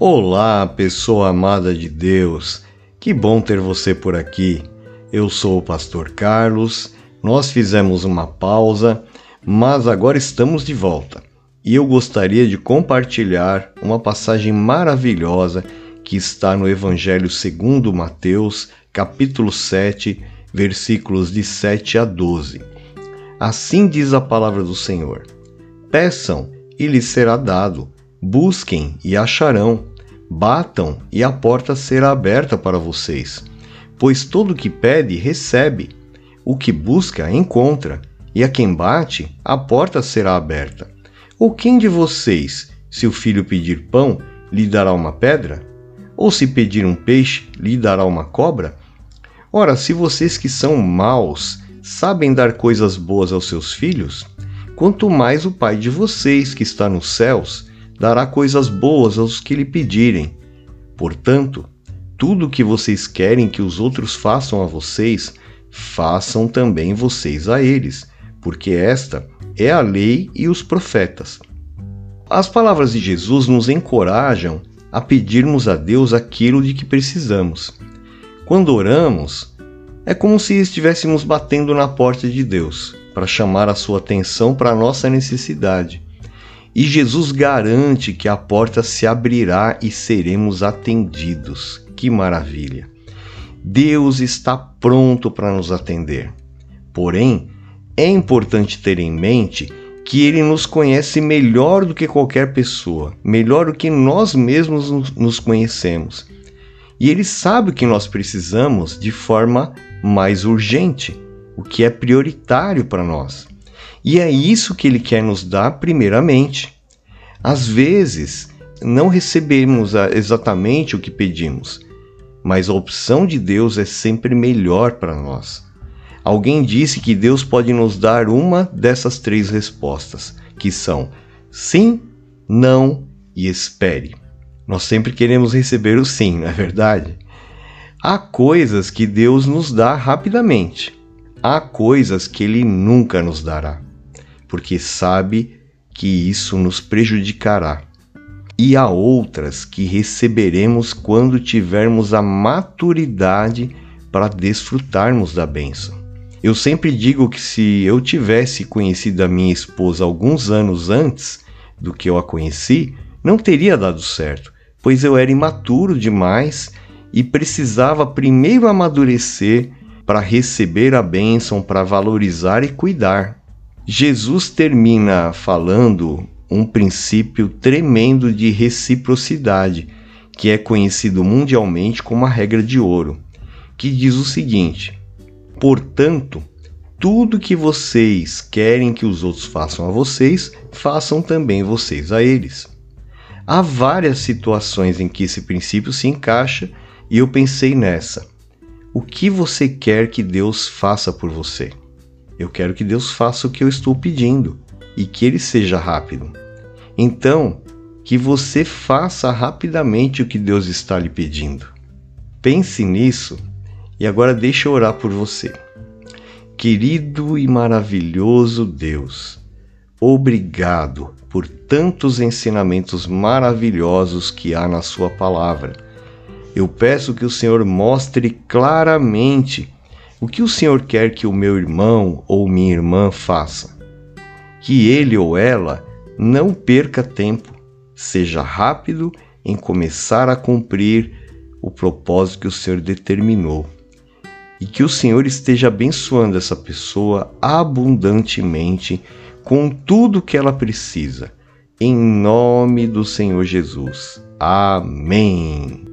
Olá, pessoa amada de Deus, que bom ter você por aqui. Eu sou o Pastor Carlos, nós fizemos uma pausa, mas agora estamos de volta. E eu gostaria de compartilhar uma passagem maravilhosa que está no Evangelho segundo Mateus, capítulo 7, versículos de 7 a 12. Assim diz a palavra do Senhor: Peçam e lhes será dado Busquem e acharão, batam e a porta será aberta para vocês. Pois todo o que pede, recebe, o que busca, encontra, e a quem bate, a porta será aberta. Ou quem de vocês, se o filho pedir pão, lhe dará uma pedra? Ou se pedir um peixe, lhe dará uma cobra? Ora, se vocês que são maus sabem dar coisas boas aos seus filhos, quanto mais o Pai de vocês que está nos céus dará coisas boas aos que lhe pedirem. Portanto, tudo o que vocês querem que os outros façam a vocês, façam também vocês a eles, porque esta é a lei e os profetas. As palavras de Jesus nos encorajam a pedirmos a Deus aquilo de que precisamos. Quando oramos, é como se estivéssemos batendo na porta de Deus para chamar a sua atenção para a nossa necessidade. E Jesus garante que a porta se abrirá e seremos atendidos. Que maravilha! Deus está pronto para nos atender. Porém, é importante ter em mente que Ele nos conhece melhor do que qualquer pessoa, melhor do que nós mesmos nos conhecemos. E Ele sabe o que nós precisamos de forma mais urgente, o que é prioritário para nós. E é isso que ele quer nos dar primeiramente. Às vezes, não recebemos exatamente o que pedimos, mas a opção de Deus é sempre melhor para nós. Alguém disse que Deus pode nos dar uma dessas três respostas, que são sim, não e espere. Nós sempre queremos receber o sim, não é verdade? Há coisas que Deus nos dá rapidamente, há coisas que Ele nunca nos dará porque sabe que isso nos prejudicará. E há outras que receberemos quando tivermos a maturidade para desfrutarmos da bênção. Eu sempre digo que se eu tivesse conhecido a minha esposa alguns anos antes do que eu a conheci, não teria dado certo, pois eu era imaturo demais e precisava primeiro amadurecer para receber a bênção, para valorizar e cuidar. Jesus termina falando um princípio tremendo de reciprocidade, que é conhecido mundialmente como a regra de ouro, que diz o seguinte: Portanto, tudo que vocês querem que os outros façam a vocês, façam também vocês a eles. Há várias situações em que esse princípio se encaixa e eu pensei nessa. O que você quer que Deus faça por você? Eu quero que Deus faça o que eu estou pedindo e que ele seja rápido. Então, que você faça rapidamente o que Deus está lhe pedindo. Pense nisso e agora deixe eu orar por você. Querido e maravilhoso Deus, obrigado por tantos ensinamentos maravilhosos que há na Sua palavra. Eu peço que o Senhor mostre claramente o que o Senhor quer que o meu irmão ou minha irmã faça? Que ele ou ela não perca tempo, seja rápido em começar a cumprir o propósito que o Senhor determinou. E que o Senhor esteja abençoando essa pessoa abundantemente com tudo que ela precisa. Em nome do Senhor Jesus. Amém.